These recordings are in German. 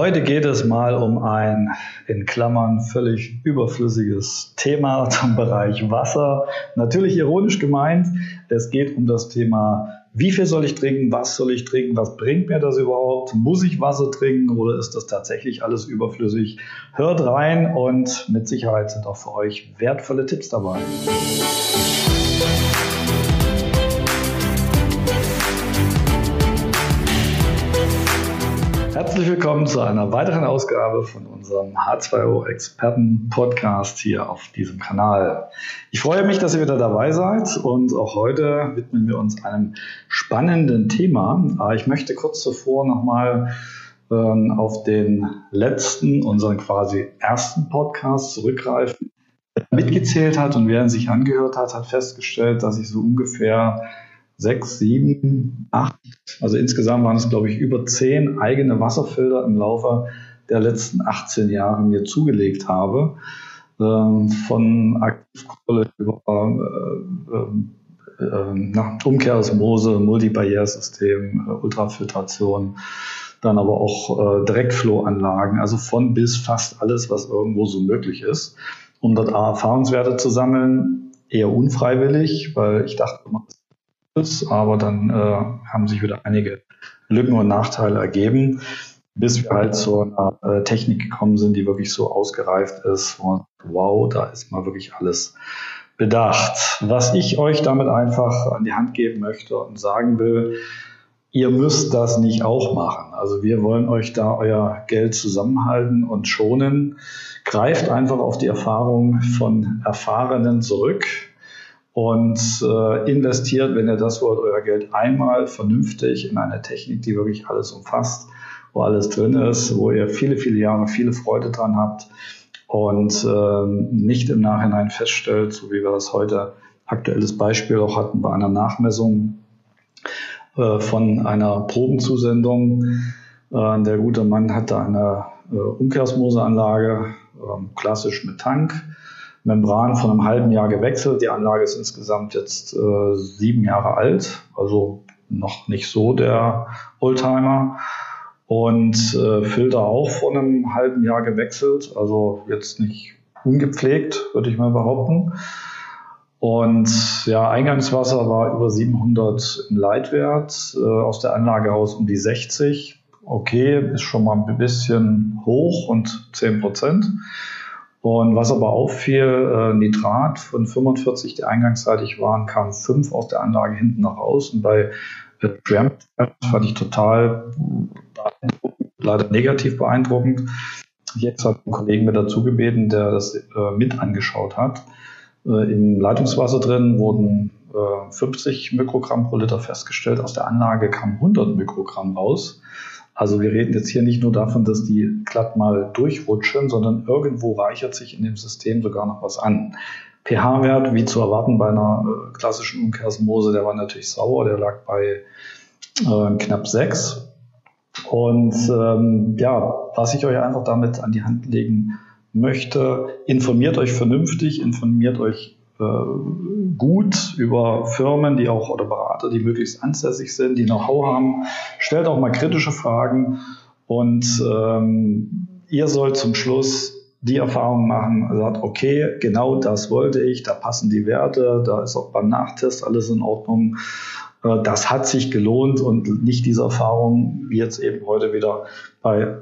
Heute geht es mal um ein in Klammern völlig überflüssiges Thema zum Bereich Wasser. Natürlich ironisch gemeint. Es geht um das Thema, wie viel soll ich trinken, was soll ich trinken, was bringt mir das überhaupt, muss ich Wasser trinken oder ist das tatsächlich alles überflüssig? Hört rein und mit Sicherheit sind auch für euch wertvolle Tipps dabei. Herzlich willkommen zu einer weiteren Ausgabe von unserem H2O Experten Podcast hier auf diesem Kanal. Ich freue mich, dass ihr wieder dabei seid und auch heute widmen wir uns einem spannenden Thema. Ich möchte kurz zuvor nochmal ähm, auf den letzten, unseren quasi ersten Podcast zurückgreifen. Wer mitgezählt hat und wer ihn sich angehört hat, hat festgestellt, dass ich so ungefähr sechs, sieben, acht, also insgesamt waren es, glaube ich, über zehn eigene Wasserfilter im Laufe der letzten 18 Jahre mir zugelegt habe. Ähm, von Aktivkohle über äh, äh, äh, Umkehrosmose, Multibarriersystem, äh, Ultrafiltration, dann aber auch äh, Direktflow-Anlagen, also von bis fast alles, was irgendwo so möglich ist, um dort Erfahrungswerte zu sammeln, eher unfreiwillig, weil ich dachte, das ist, aber dann äh, haben sich wieder einige Lücken und Nachteile ergeben, bis wir halt zu einer äh, Technik gekommen sind, die wirklich so ausgereift ist. Und wow, da ist mal wirklich alles bedacht. Was ich euch damit einfach an die Hand geben möchte und sagen will, ihr müsst das nicht auch machen. Also wir wollen euch da euer Geld zusammenhalten und schonen. Greift einfach auf die Erfahrung von Erfahrenen zurück und äh, investiert, wenn ihr das wollt, euer Geld einmal vernünftig in eine Technik, die wirklich alles umfasst, wo alles drin ist, wo ihr viele, viele Jahre viele Freude dran habt und äh, nicht im Nachhinein feststellt, so wie wir das heute aktuelles Beispiel auch hatten bei einer Nachmessung äh, von einer Probenzusendung. Äh, der gute Mann hatte eine äh, Umkehrsmoseanlage, ähm, klassisch mit Tank Membran von einem halben Jahr gewechselt. Die Anlage ist insgesamt jetzt äh, sieben Jahre alt, also noch nicht so der Oldtimer. Und äh, Filter auch vor einem halben Jahr gewechselt, also jetzt nicht ungepflegt, würde ich mal behaupten. Und ja, Eingangswasser war über 700 im Leitwert, äh, aus der Anlage raus um die 60. Okay, ist schon mal ein bisschen hoch und 10 Prozent. Und was aber auffiel, äh, Nitrat von 45, die eingangsseitig waren, kamen fünf aus der Anlage hinten nach raus. Und bei äh, fand ich total leider negativ beeindruckend. Jetzt hat ein Kollegen mir dazu gebeten, der das äh, mit angeschaut hat. Äh, Im Leitungswasser drin wurden 50 äh, Mikrogramm pro Liter festgestellt. Aus der Anlage kamen 100 Mikrogramm raus. Also wir reden jetzt hier nicht nur davon, dass die glatt mal durchrutschen, sondern irgendwo reichert sich in dem System sogar noch was an. pH-Wert, wie zu erwarten bei einer äh, klassischen Umkehrsmose, der war natürlich sauer, der lag bei äh, knapp 6. Und ähm, ja, was ich euch einfach damit an die Hand legen möchte, informiert euch vernünftig, informiert euch gut über Firmen, die auch oder Berater, die möglichst ansässig sind, die Know-how haben. Stellt auch mal kritische Fragen und ähm, ihr sollt zum Schluss die Erfahrung machen, sagt, okay, genau das wollte ich, da passen die Werte, da ist auch beim Nachtest alles in Ordnung. Äh, das hat sich gelohnt und nicht diese Erfahrung, wie jetzt eben heute wieder bei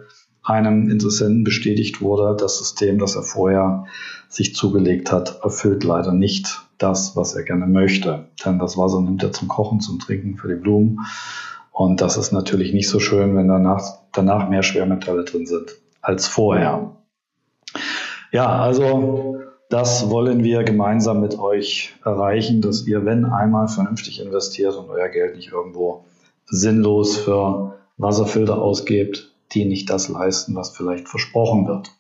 einem Interessenten bestätigt wurde, das System, das er vorher sich zugelegt hat, erfüllt leider nicht das, was er gerne möchte. Denn das Wasser nimmt er zum Kochen, zum Trinken für die Blumen. Und das ist natürlich nicht so schön, wenn danach, danach mehr Schwermetalle drin sind als vorher. Ja, also das wollen wir gemeinsam mit euch erreichen, dass ihr, wenn einmal vernünftig investiert und euer Geld nicht irgendwo sinnlos für Wasserfilter ausgebt, die nicht das leisten, was vielleicht versprochen wird.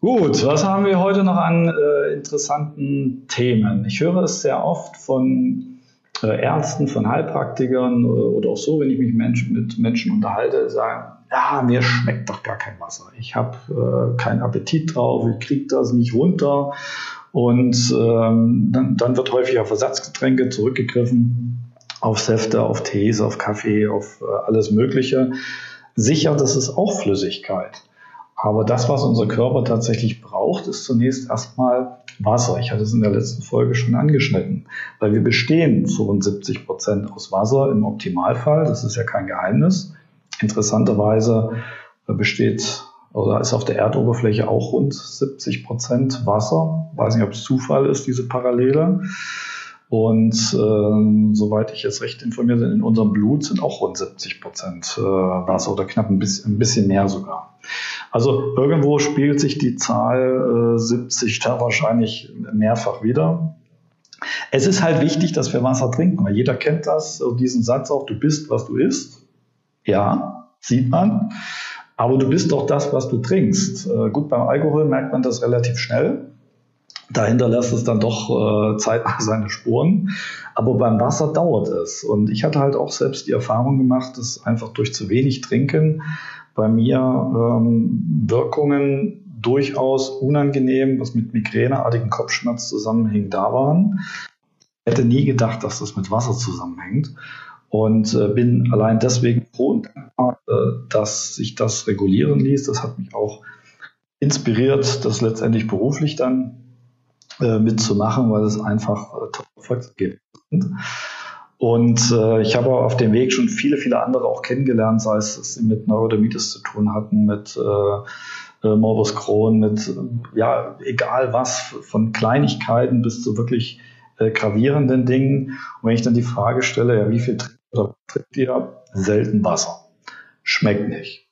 Gut, was haben wir heute noch an äh, interessanten Themen? Ich höre es sehr oft von äh, Ärzten, von Heilpraktikern äh, oder auch so, wenn ich mich Menschen, mit Menschen unterhalte, sagen, ja, mir schmeckt doch gar kein Wasser. Ich habe äh, keinen Appetit drauf, ich kriege das nicht runter. Und ähm, dann, dann wird häufig auf Ersatzgetränke zurückgegriffen, auf Säfte, auf Tees, auf Kaffee, auf äh, alles Mögliche. Sicher, das ist auch Flüssigkeit. Aber das, was unser Körper tatsächlich braucht, ist zunächst erstmal Wasser. Ich hatte es in der letzten Folge schon angeschnitten, weil wir bestehen 75 Prozent aus Wasser im Optimalfall. Das ist ja kein Geheimnis. Interessanterweise besteht oder ist auf der Erdoberfläche auch rund 70 Prozent Wasser. Ich weiß nicht, ob es Zufall ist, diese Parallele. Und äh, soweit ich jetzt recht informiert bin, in unserem Blut sind auch rund 70 Prozent äh, Wasser oder knapp ein bisschen, ein bisschen mehr sogar. Also irgendwo spielt sich die Zahl äh, 70 da wahrscheinlich mehrfach wieder. Es ist halt wichtig, dass wir Wasser trinken, weil jeder kennt das, diesen Satz auch, du bist, was du isst. Ja, sieht man. Aber du bist doch das, was du trinkst. Äh, gut, beim Alkohol merkt man das relativ schnell dahinter lässt es dann doch äh, zeitnah seine Spuren. Aber beim Wasser dauert es. Und ich hatte halt auch selbst die Erfahrung gemacht, dass einfach durch zu wenig Trinken bei mir ähm, Wirkungen durchaus unangenehm, was mit migräneartigen Kopfschmerz zusammenhing, da waren. Ich hätte nie gedacht, dass das mit Wasser zusammenhängt. Und äh, bin allein deswegen froh und dankbar, äh, dass sich das regulieren ließ. Das hat mich auch inspiriert, das letztendlich beruflich dann äh, mitzumachen, weil es einfach äh, tolle Erfolgsergebnisse sind. Und äh, ich habe auf dem Weg schon viele, viele andere auch kennengelernt, sei es, dass sie mit Neurodermitis zu tun hatten, mit äh, äh Morbus Crohn, mit, äh, ja, egal was, von Kleinigkeiten bis zu wirklich äh, gravierenden Dingen. Und wenn ich dann die Frage stelle, ja, wie viel trinkt ihr? Selten Wasser. Schmeckt nicht.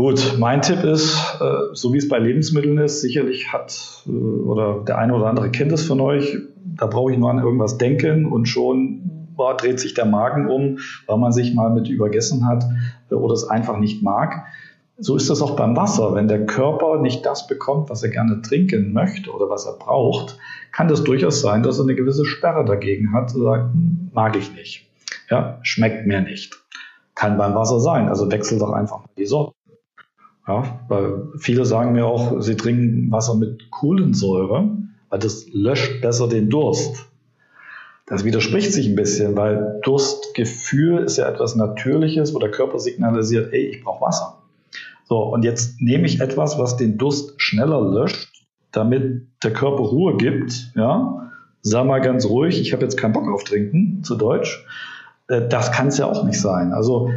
Gut, mein Tipp ist, äh, so wie es bei Lebensmitteln ist, sicherlich hat äh, oder der eine oder andere kennt es von euch, da brauche ich nur an irgendwas denken und schon boah, dreht sich der Magen um, weil man sich mal mit übergessen hat äh, oder es einfach nicht mag. So ist das auch beim Wasser. Wenn der Körper nicht das bekommt, was er gerne trinken möchte oder was er braucht, kann das durchaus sein, dass er eine gewisse Sperre dagegen hat und sagt, hm, mag ich nicht. Ja, schmeckt mir nicht. Kann beim Wasser sein. Also wechsel doch einfach mal die Sorte. Ja, weil viele sagen mir auch, sie trinken Wasser mit Kohlensäure, weil das löscht besser den Durst. Das widerspricht sich ein bisschen, weil Durstgefühl ist ja etwas Natürliches, wo der Körper signalisiert, ey, ich brauche Wasser. So, und jetzt nehme ich etwas, was den Durst schneller löscht, damit der Körper Ruhe gibt, ja, sag mal ganz ruhig, ich habe jetzt keinen Bock auf Trinken, zu Deutsch. Äh, das kann es ja auch nicht sein. Also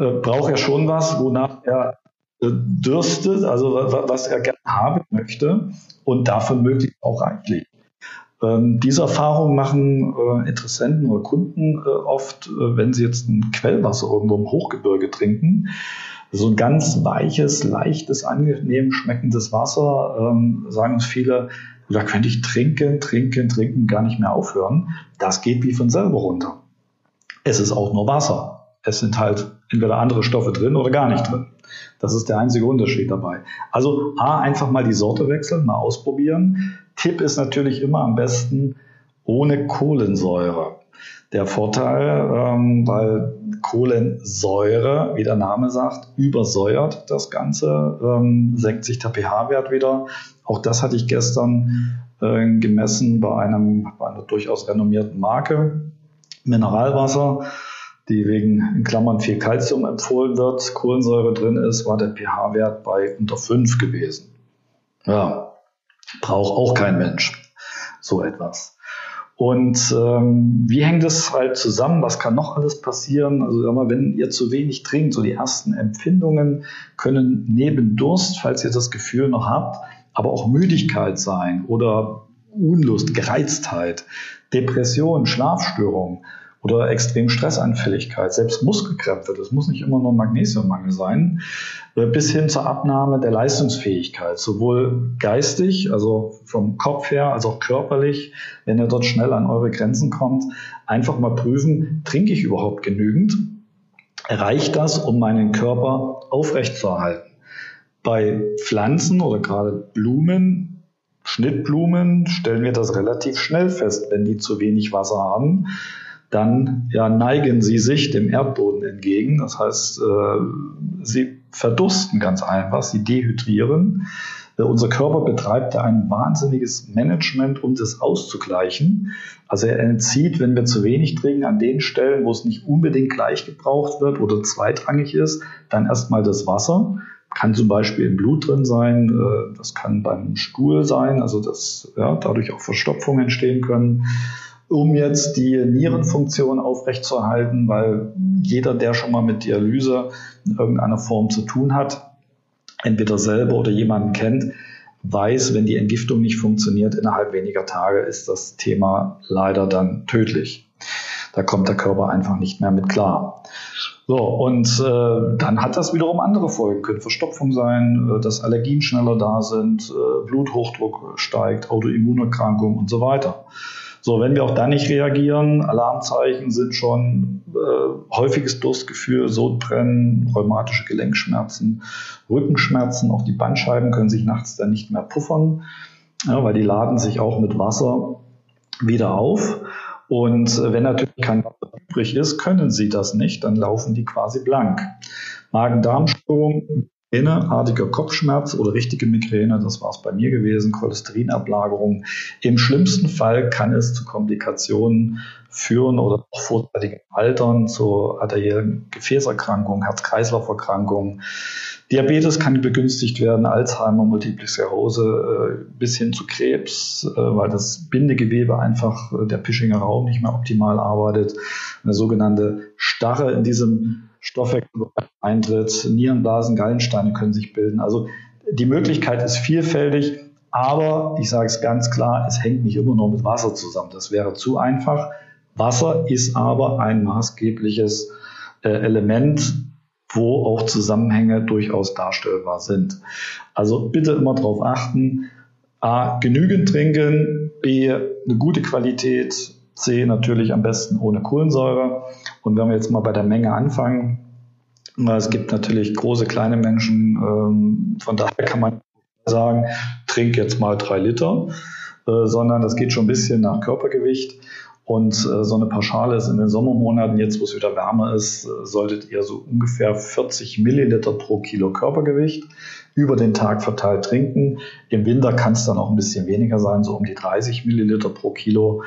äh, braucht er schon was, wonach er dürstet, also was er gerne haben möchte und davon möglichst auch reichlich. Ähm, diese Erfahrung machen äh, Interessenten oder Kunden äh, oft, äh, wenn sie jetzt ein Quellwasser irgendwo im Hochgebirge trinken. So ein ganz weiches, leichtes, angenehm schmeckendes Wasser, ähm, sagen uns viele, da könnte ich trinken, trinken, trinken, gar nicht mehr aufhören. Das geht wie von selber runter. Es ist auch nur Wasser. Es sind halt entweder andere Stoffe drin oder gar nicht drin. Das ist der einzige Unterschied dabei. Also A, einfach mal die Sorte wechseln, mal ausprobieren. Tipp ist natürlich immer am besten ohne Kohlensäure. Der Vorteil, ähm, weil Kohlensäure, wie der Name sagt, übersäuert das Ganze, ähm, senkt sich der pH-Wert wieder. Auch das hatte ich gestern äh, gemessen bei, einem, bei einer durchaus renommierten Marke. Mineralwasser die wegen in Klammern viel Kalzium empfohlen wird, Kohlensäure drin ist, war der pH-Wert bei unter 5 gewesen. Ja, braucht auch kein Mensch so etwas. Und ähm, wie hängt es halt zusammen? Was kann noch alles passieren? Also sag mal, wenn ihr zu wenig trinkt, so die ersten Empfindungen können neben Durst, falls ihr das Gefühl noch habt, aber auch Müdigkeit sein oder Unlust, Gereiztheit, Depression, Schlafstörung oder extrem Stressanfälligkeit, selbst Muskelkrämpfe, das muss nicht immer nur Magnesiummangel sein, äh, bis hin zur Abnahme der Leistungsfähigkeit, sowohl geistig, also vom Kopf her, als auch körperlich, wenn ihr dort schnell an eure Grenzen kommt, einfach mal prüfen, trinke ich überhaupt genügend? Reicht das, um meinen Körper aufrechtzuerhalten? Bei Pflanzen oder gerade Blumen, Schnittblumen stellen wir das relativ schnell fest, wenn die zu wenig Wasser haben dann ja, neigen sie sich dem Erdboden entgegen. Das heißt, äh, sie verdursten ganz einfach, sie dehydrieren. Äh, unser Körper betreibt da ein wahnsinniges Management, um das auszugleichen. Also er entzieht, wenn wir zu wenig trinken, an den Stellen, wo es nicht unbedingt gleich gebraucht wird oder zweitrangig ist, dann erstmal das Wasser. Kann zum Beispiel im Blut drin sein, äh, das kann beim Stuhl sein, also dass ja, dadurch auch Verstopfungen entstehen können um jetzt die Nierenfunktion aufrechtzuerhalten, weil jeder, der schon mal mit Dialyse in irgendeiner Form zu tun hat, entweder selber oder jemanden kennt, weiß, wenn die Entgiftung nicht funktioniert, innerhalb weniger Tage ist das Thema leider dann tödlich. Da kommt der Körper einfach nicht mehr mit klar. So, und äh, dann hat das wiederum andere Folgen. Können Verstopfung sein, äh, dass Allergien schneller da sind, äh, Bluthochdruck steigt, Autoimmunerkrankungen und so weiter. So, wenn wir auch da nicht reagieren, Alarmzeichen sind schon äh, häufiges Durstgefühl, Sodbrennen, rheumatische Gelenkschmerzen, Rückenschmerzen, auch die Bandscheiben können sich nachts dann nicht mehr puffern, ja, weil die laden sich auch mit Wasser wieder auf. Und wenn natürlich kein Wasser übrig ist, können sie das nicht, dann laufen die quasi blank. Magen-Darm-Störung Migräneartiger Kopfschmerz oder richtige Migräne, das war es bei mir gewesen, Cholesterinablagerung. Im schlimmsten Fall kann es zu Komplikationen führen oder auch vorzeitigem Altern, zu arteriellen Gefäßerkrankungen, Herz-Kreislauf-Erkrankungen. Diabetes kann begünstigt werden, Alzheimer, Multiple Sklerose äh, bis hin zu Krebs, äh, weil das Bindegewebe einfach äh, der Pischinger Raum nicht mehr optimal arbeitet. Eine sogenannte Starre in diesem Stoffwechsel eintritt, Nierenblasen, Gallensteine können sich bilden. Also die Möglichkeit ist vielfältig, aber ich sage es ganz klar, es hängt nicht immer nur mit Wasser zusammen. Das wäre zu einfach. Wasser ist aber ein maßgebliches äh, Element, wo auch Zusammenhänge durchaus darstellbar sind. Also bitte immer darauf achten, A, genügend trinken, B, eine gute Qualität, C, natürlich am besten ohne Kohlensäure. Und wenn wir jetzt mal bei der Menge anfangen, es gibt natürlich große, kleine Menschen, ähm, von daher kann man sagen, trink jetzt mal drei Liter, äh, sondern das geht schon ein bisschen nach Körpergewicht. Und äh, so eine Pauschale ist in den Sommermonaten, jetzt wo es wieder wärmer ist, äh, solltet ihr so ungefähr 40 Milliliter pro Kilo Körpergewicht über den Tag verteilt trinken. Im Winter kann es dann auch ein bisschen weniger sein, so um die 30 Milliliter pro Kilo.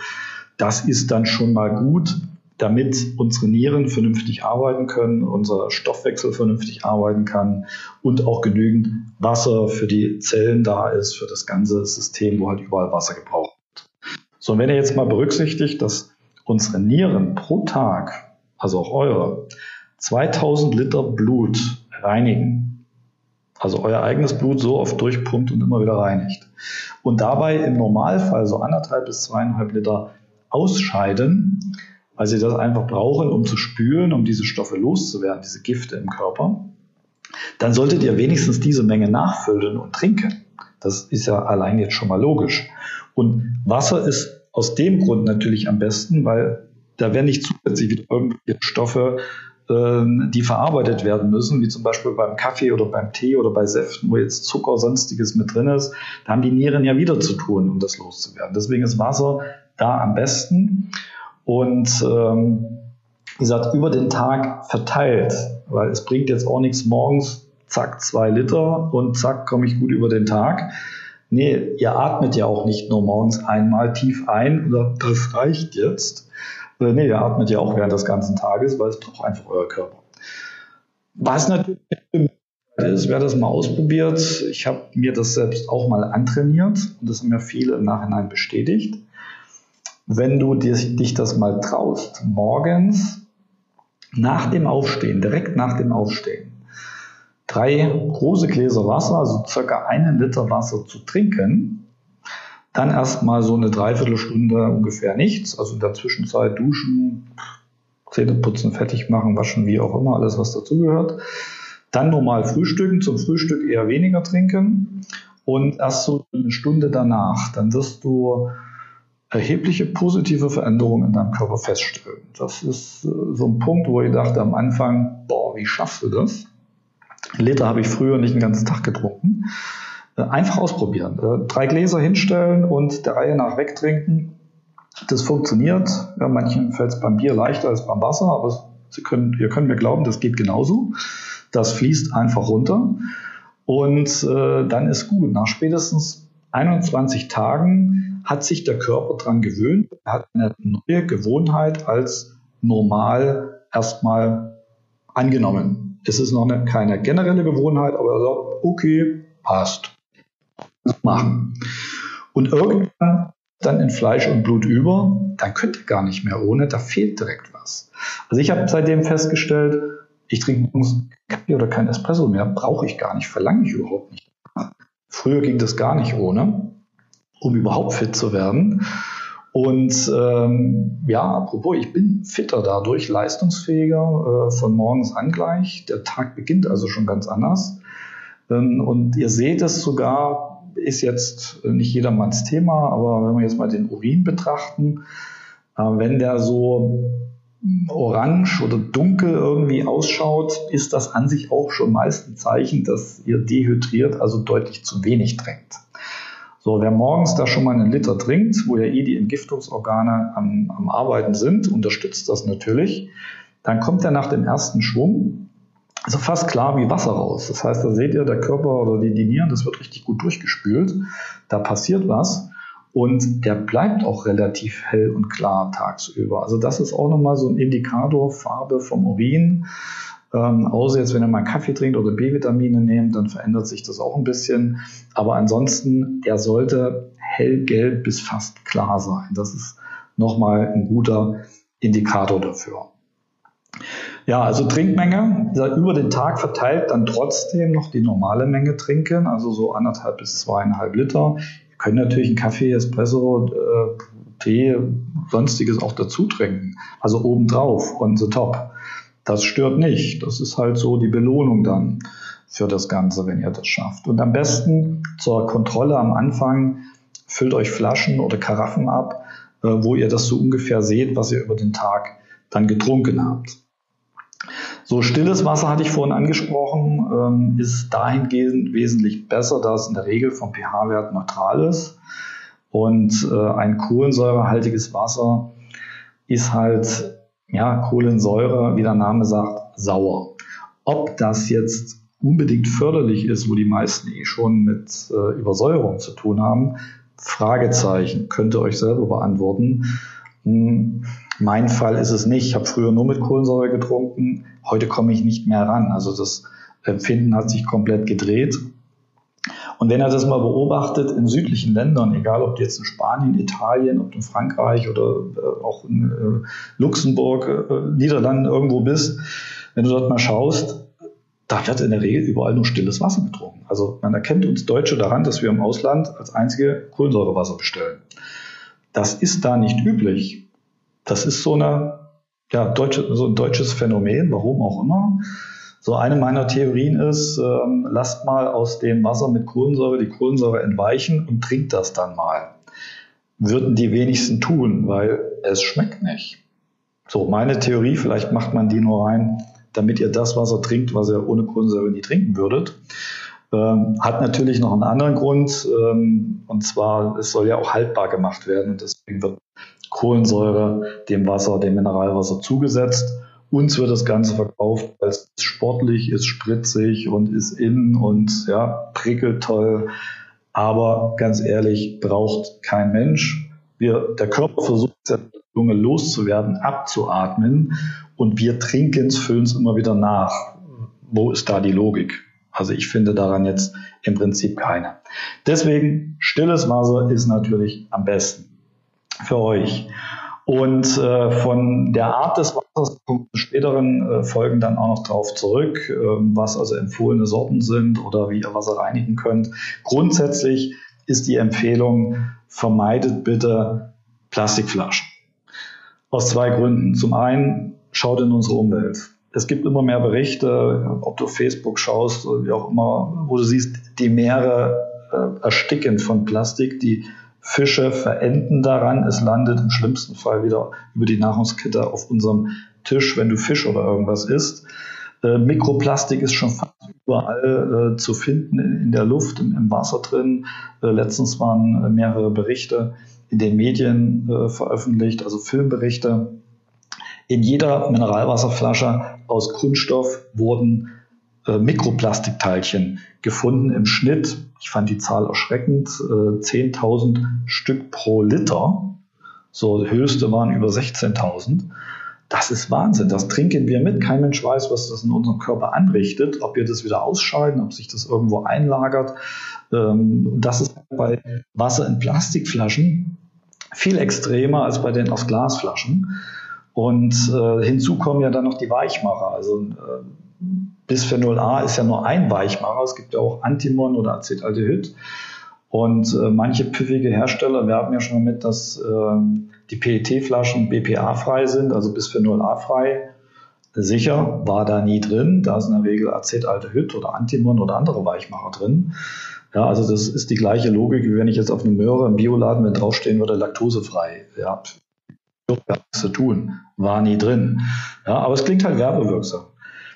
Das ist dann schon mal gut, damit unsere Nieren vernünftig arbeiten können, unser Stoffwechsel vernünftig arbeiten kann und auch genügend Wasser für die Zellen da ist, für das ganze System, wo halt überall Wasser gebraucht so, und wenn ihr jetzt mal berücksichtigt, dass unsere Nieren pro Tag, also auch eure, 2000 Liter Blut reinigen, also euer eigenes Blut so oft durchpumpt und immer wieder reinigt, und dabei im Normalfall so anderthalb bis zweieinhalb Liter ausscheiden, weil sie das einfach brauchen, um zu spülen, um diese Stoffe loszuwerden, diese Gifte im Körper, dann solltet ihr wenigstens diese Menge nachfüllen und trinken. Das ist ja allein jetzt schon mal logisch. Und Wasser ist aus dem Grund natürlich am besten, weil da werden nicht zusätzlich wieder irgendwelche Stoffe, ähm, die verarbeitet werden müssen, wie zum Beispiel beim Kaffee oder beim Tee oder bei Säften, wo jetzt Zucker, sonstiges mit drin ist. Da haben die Nieren ja wieder zu tun, um das loszuwerden. Deswegen ist Wasser da am besten. Und ähm, wie gesagt, über den Tag verteilt, weil es bringt jetzt auch nichts morgens, zack, zwei Liter und zack, komme ich gut über den Tag Nee, ihr atmet ja auch nicht nur morgens einmal tief ein oder das reicht jetzt. Äh, nee, ihr atmet ja auch während des ganzen Tages, weil es braucht einfach euer Körper. Was natürlich ist, wer das mal ausprobiert, ich habe mir das selbst auch mal antrainiert und das haben mir viele im Nachhinein bestätigt. Wenn du dich das mal traust, morgens nach dem Aufstehen, direkt nach dem Aufstehen, drei große Gläser Wasser, also circa einen Liter Wasser zu trinken, dann erstmal so eine Dreiviertelstunde ungefähr nichts, also in der Zwischenzeit duschen, Zähne putzen, fertig machen, waschen, wie auch immer, alles was dazugehört. Dann normal frühstücken, zum Frühstück eher weniger trinken und erst so eine Stunde danach, dann wirst du erhebliche positive Veränderungen in deinem Körper feststellen. Das ist äh, so ein Punkt, wo ich dachte am Anfang, boah, wie schaffst du das? Liter habe ich früher nicht den ganzen Tag getrunken. Äh, einfach ausprobieren. Äh, drei Gläser hinstellen und der Reihe nach wegtrinken. Das funktioniert. Ja, manchen fällt es beim Bier leichter als beim Wasser, aber Sie können, ihr könnt mir glauben, das geht genauso. Das fließt einfach runter und äh, dann ist gut. Nach spätestens 21 Tagen hat sich der Körper daran gewöhnt, hat eine neue Gewohnheit als normal erstmal angenommen. Es ist noch eine, keine generelle Gewohnheit, aber er sagt, okay, passt. Machen. Und irgendwann dann in Fleisch und Blut über, dann könnt ihr gar nicht mehr ohne, da fehlt direkt was. Also ich habe seitdem festgestellt, ich trinke morgens Kaffee oder kein Espresso mehr, brauche ich gar nicht, verlange ich überhaupt nicht. Früher ging das gar nicht ohne, um überhaupt fit zu werden. Und ähm, ja, apropos, ich bin fitter dadurch, leistungsfähiger äh, von morgens an gleich. Der Tag beginnt also schon ganz anders. Ähm, und ihr seht es sogar, ist jetzt nicht jedermanns Thema, aber wenn wir jetzt mal den Urin betrachten, äh, wenn der so orange oder dunkel irgendwie ausschaut, ist das an sich auch schon meist ein Zeichen, dass ihr dehydriert, also deutlich zu wenig trinkt. So, wer morgens da schon mal einen Liter trinkt, wo ja eh die Entgiftungsorgane am, am Arbeiten sind, unterstützt das natürlich. Dann kommt er nach dem ersten Schwung also fast klar wie Wasser raus. Das heißt, da seht ihr, der Körper oder die, die Nieren, das wird richtig gut durchgespült. Da passiert was. Und der bleibt auch relativ hell und klar tagsüber. Also das ist auch nochmal so ein Indikator, Farbe vom Urin. Ähm, außer jetzt, wenn ihr mal Kaffee trinkt oder B-Vitamine nehmt, dann verändert sich das auch ein bisschen. Aber ansonsten, der sollte hellgelb bis fast klar sein. Das ist nochmal ein guter Indikator dafür. Ja, also Trinkmenge, über den Tag verteilt dann trotzdem noch die normale Menge trinken, also so anderthalb bis zweieinhalb Liter. Könnt natürlich einen Kaffee, Espresso, äh, Tee, sonstiges auch dazu trinken. Also obendrauf, on the top. Das stört nicht. Das ist halt so die Belohnung dann für das Ganze, wenn ihr das schafft. Und am besten zur Kontrolle am Anfang füllt euch Flaschen oder Karaffen ab, äh, wo ihr das so ungefähr seht, was ihr über den Tag dann getrunken habt. So stilles Wasser hatte ich vorhin angesprochen, ähm, ist dahingehend wesentlich besser, da es in der Regel vom pH-Wert neutral ist. Und äh, ein kohlensäurehaltiges Wasser ist halt, ja, Kohlensäure, wie der Name sagt, sauer. Ob das jetzt unbedingt förderlich ist, wo die meisten eh schon mit äh, Übersäuerung zu tun haben, Fragezeichen, könnt ihr euch selber beantworten. Hm, mein Fall ist es nicht. Ich habe früher nur mit Kohlensäure getrunken. Heute komme ich nicht mehr ran. Also das Empfinden hat sich komplett gedreht. Und wenn ihr das mal beobachtet in südlichen Ländern, egal ob jetzt in Spanien, Italien, ob du in Frankreich oder äh, auch in äh, Luxemburg, äh, Niederlanden irgendwo bist, wenn du dort mal schaust, da wird in der Regel überall nur stilles Wasser getrunken. Also man erkennt uns Deutsche daran, dass wir im Ausland als einzige Kohlensäurewasser bestellen. Das ist da nicht üblich. Das ist so, eine, ja, deutsche, so ein deutsches Phänomen, warum auch immer. So eine meiner Theorien ist, ähm, lasst mal aus dem Wasser mit Kohlensäure die Kohlensäure entweichen und trinkt das dann mal. Würden die wenigsten tun, weil es schmeckt nicht. So, meine Theorie, vielleicht macht man die nur rein, damit ihr das Wasser trinkt, was ihr ohne Kohlensäure nie trinken würdet. Ähm, hat natürlich noch einen anderen Grund, ähm, und zwar, es soll ja auch haltbar gemacht werden und deswegen wird Kohlensäure dem Wasser, dem Mineralwasser zugesetzt. Uns wird das Ganze verkauft, weil es sportlich ist, spritzig und ist in und ja, prickelt toll. Aber ganz ehrlich, braucht kein Mensch. Wir, der Körper versucht, der Lunge loszuwerden, abzuatmen und wir trinken es, füllen es immer wieder nach. Wo ist da die Logik? Also ich finde daran jetzt im Prinzip keine. Deswegen, stilles Wasser ist natürlich am besten für euch. Und äh, von der Art des Wassers kommen späteren äh, Folgen dann auch noch drauf zurück, äh, was also empfohlene Sorten sind oder wie ihr Wasser reinigen könnt. Grundsätzlich ist die Empfehlung, vermeidet bitte Plastikflaschen. Aus zwei Gründen. Zum einen, schaut in unsere Umwelt. Es gibt immer mehr Berichte, ob du Facebook schaust oder wie auch immer, wo du siehst, die Meere äh, ersticken von Plastik, die Fische verenden daran. Es landet im schlimmsten Fall wieder über die Nahrungskette auf unserem Tisch, wenn du Fisch oder irgendwas isst. Äh, Mikroplastik ist schon fast überall äh, zu finden in, in der Luft, im, im, Wasser drin. Äh, letztens waren äh, mehrere Berichte in den Medien äh, veröffentlicht, also Filmberichte. In jeder Mineralwasserflasche aus Kunststoff wurden äh, Mikroplastikteilchen gefunden im Schnitt. Ich fand die Zahl erschreckend. Äh, 10.000 Stück pro Liter. So, höchste waren über 16.000. Das ist Wahnsinn. Das trinken wir mit. Kein Mensch weiß, was das in unserem Körper anrichtet, ob wir das wieder ausscheiden, ob sich das irgendwo einlagert. Ähm, das ist bei Wasser in Plastikflaschen viel extremer als bei den aus Glasflaschen. Und äh, hinzu kommen ja dann noch die Weichmacher. Also äh, Bisphenol A ist ja nur ein Weichmacher. Es gibt ja auch Antimon oder Acetaldehyd. Und äh, manche pfiffige Hersteller werben ja schon damit, dass äh, die PET-Flaschen BPA-frei sind, also Bisphenol A-frei. Sicher war da nie drin. Da ist in der Regel Acetaldehyd oder Antimon oder andere Weichmacher drin. Ja, also das ist die gleiche Logik, wie wenn ich jetzt auf eine Möhre im Bioladen, wenn draufstehen würde, laktosefrei. Ja, nichts zu tun. War nie drin. Ja, aber es klingt halt werbewirksam.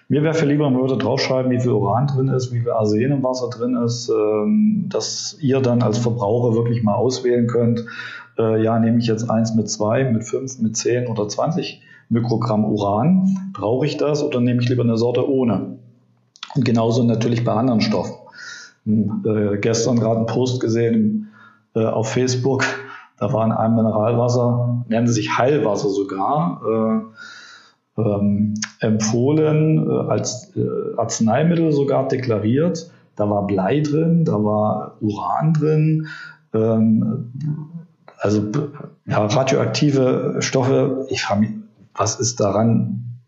Mir wäre viel lieber, man würde draufschreiben, wie viel Uran drin ist, wie viel Arsen im Wasser drin ist, ähm, dass ihr dann als Verbraucher wirklich mal auswählen könnt, äh, ja, nehme ich jetzt eins mit zwei, mit fünf, mit zehn oder zwanzig Mikrogramm Uran, brauche ich das oder nehme ich lieber eine Sorte ohne? Und genauso natürlich bei anderen Stoffen. Hm, äh, gestern gerade einen Post gesehen äh, auf Facebook, da war in einem Mineralwasser, nennen sie sich Heilwasser sogar, äh, ähm, empfohlen, äh, als äh, Arzneimittel sogar deklariert. Da war Blei drin, da war Uran drin, ähm, also ja, radioaktive Stoffe. Ich frage mich, was ist daran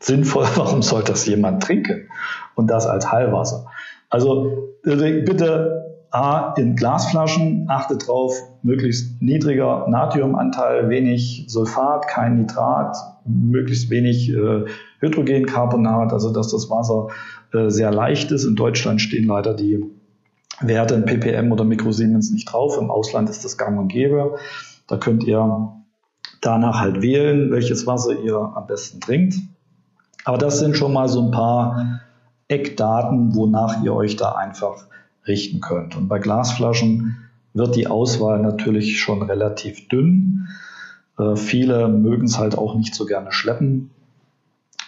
sinnvoll? Warum sollte das jemand trinken? Und das als Heilwasser. Also bitte A, in Glasflaschen, achte drauf, möglichst niedriger Natriumanteil, wenig Sulfat, kein Nitrat, möglichst wenig äh, Hydrogencarbonat, also dass das Wasser äh, sehr leicht ist. In Deutschland stehen leider die Werte in ppm oder Mikrosiemens nicht drauf. Im Ausland ist das gang und gäbe. Da könnt ihr danach halt wählen, welches Wasser ihr am besten trinkt. Aber das sind schon mal so ein paar Eckdaten, wonach ihr euch da einfach richten könnt. Und bei Glasflaschen wird die Auswahl natürlich schon relativ dünn. Äh, viele mögen es halt auch nicht so gerne schleppen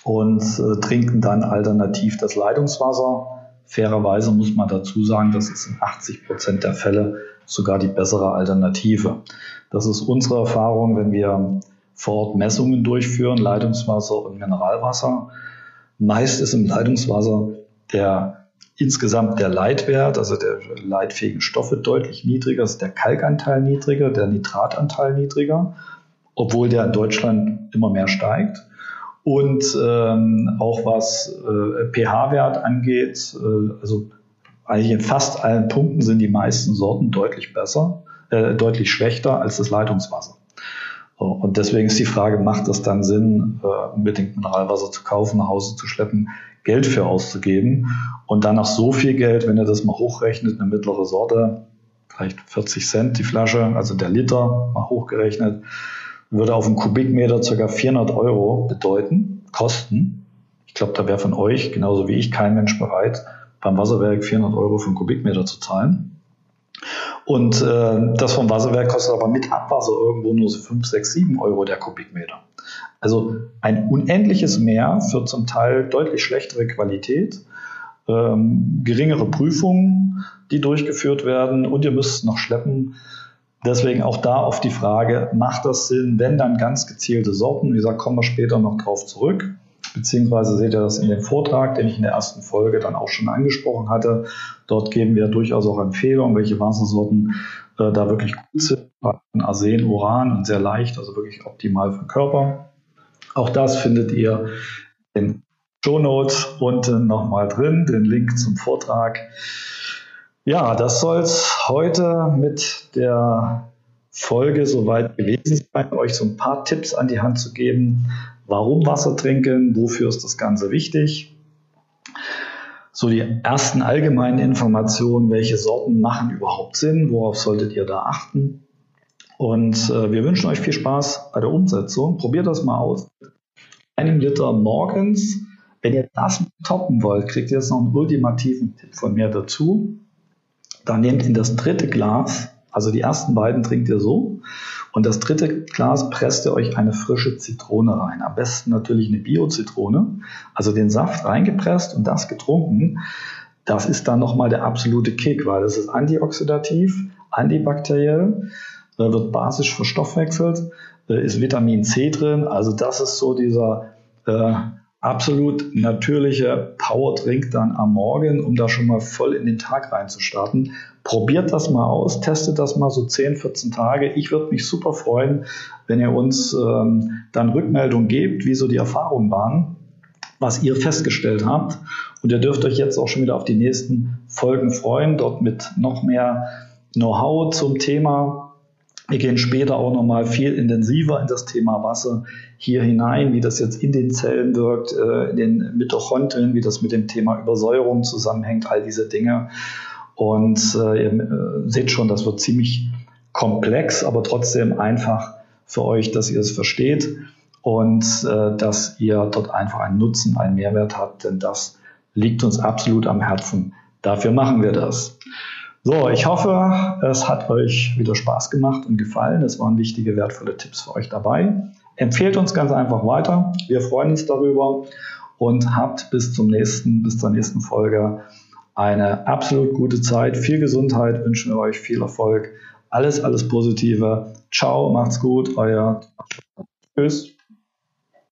und äh, trinken dann alternativ das Leitungswasser. Fairerweise muss man dazu sagen, das ist in 80 Prozent der Fälle sogar die bessere Alternative. Das ist unsere Erfahrung, wenn wir vor Ort Messungen durchführen, Leitungswasser und Mineralwasser. Meist ist im Leitungswasser der insgesamt der Leitwert, also der leitfähigen Stoffe deutlich niedriger, ist der Kalkanteil niedriger, der Nitratanteil niedriger, obwohl der in Deutschland immer mehr steigt. Und ähm, auch was äh, pH-Wert angeht, äh, also eigentlich in fast allen Punkten sind die meisten Sorten deutlich besser, äh, deutlich schlechter als das Leitungswasser. Und deswegen ist die Frage, macht es dann Sinn, äh, unbedingt Mineralwasser zu kaufen, nach Hause zu schleppen, Geld für auszugeben und dann noch so viel Geld, wenn ihr das mal hochrechnet, eine mittlere Sorte, vielleicht 40 Cent die Flasche, also der Liter mal hochgerechnet, würde auf einen Kubikmeter ca. 400 Euro bedeuten, kosten. Ich glaube, da wäre von euch, genauso wie ich, kein Mensch bereit, beim Wasserwerk 400 Euro für einen Kubikmeter zu zahlen. Und äh, das vom Wasserwerk kostet aber mit Abwasser irgendwo nur so 5, 6, 7 Euro der Kubikmeter. Also ein unendliches Mehr für zum Teil deutlich schlechtere Qualität, ähm, geringere Prüfungen, die durchgeführt werden und ihr müsst es noch schleppen. Deswegen auch da auf die Frage, macht das Sinn, wenn dann ganz gezielte Sorten? Wie gesagt, kommen wir später noch drauf zurück beziehungsweise seht ihr das in dem Vortrag, den ich in der ersten Folge dann auch schon angesprochen hatte. Dort geben wir durchaus auch Empfehlungen, welche Wassersorten äh, da wirklich gut sind. Arsen, Uran und sehr leicht, also wirklich optimal für den Körper. Auch das findet ihr in Show Notes unten nochmal drin, den Link zum Vortrag. Ja, das soll es heute mit der Folge soweit gewesen sein, euch so ein paar Tipps an die Hand zu geben, Warum Wasser trinken? Wofür ist das Ganze wichtig? So die ersten allgemeinen Informationen, welche Sorten machen überhaupt Sinn? Worauf solltet ihr da achten? Und äh, wir wünschen euch viel Spaß bei der Umsetzung. Probiert das mal aus. Einem Liter morgens. Wenn ihr das toppen wollt, kriegt ihr jetzt noch einen ultimativen Tipp von mir dazu. Dann nehmt in das dritte Glas, also die ersten beiden trinkt ihr so, Und das dritte Glas presst ihr euch eine frische Zitrone rein. Am besten natürlich eine Bio-Zitrone. Also den Saft reingepresst und das getrunken. Das ist dann nochmal der absolute Kick, weil es ist antioxidativ, antibakteriell, wird basisch verstoffwechselt, äh, ist Vitamin C drin. Also das ist so dieser äh, absolut natürliche Power-Drink dann am Morgen, um da schon mal voll in den Tag reinzustarten. Probiert das mal aus, testet das mal so 10, 14 Tage. Ich würde mich super freuen, wenn ihr uns ähm, dann Rückmeldung gebt, wie so die Erfahrungen waren, was ihr festgestellt habt. Und ihr dürft euch jetzt auch schon wieder auf die nächsten Folgen freuen, dort mit noch mehr Know-how zum Thema wir gehen später auch nochmal viel intensiver in das Thema Wasser hier hinein, wie das jetzt in den Zellen wirkt, äh, in den Mitochondrien, wie das mit dem Thema Übersäuerung zusammenhängt, all diese Dinge. Und äh, ihr äh, seht schon, das wird ziemlich komplex, aber trotzdem einfach für euch, dass ihr es versteht und dass ihr dort einfach einen Nutzen, einen Mehrwert habt, denn das liegt uns absolut am Herzen. Dafür machen wir das. So, ich hoffe, es hat euch wieder Spaß gemacht und gefallen. Es waren wichtige, wertvolle Tipps für euch dabei. Empfehlt uns ganz einfach weiter. Wir freuen uns darüber und habt bis zum nächsten, bis zur nächsten Folge eine absolut gute Zeit. Viel Gesundheit wünschen wir euch, viel Erfolg. Alles, alles Positive. Ciao, macht's gut, euer Tschüss.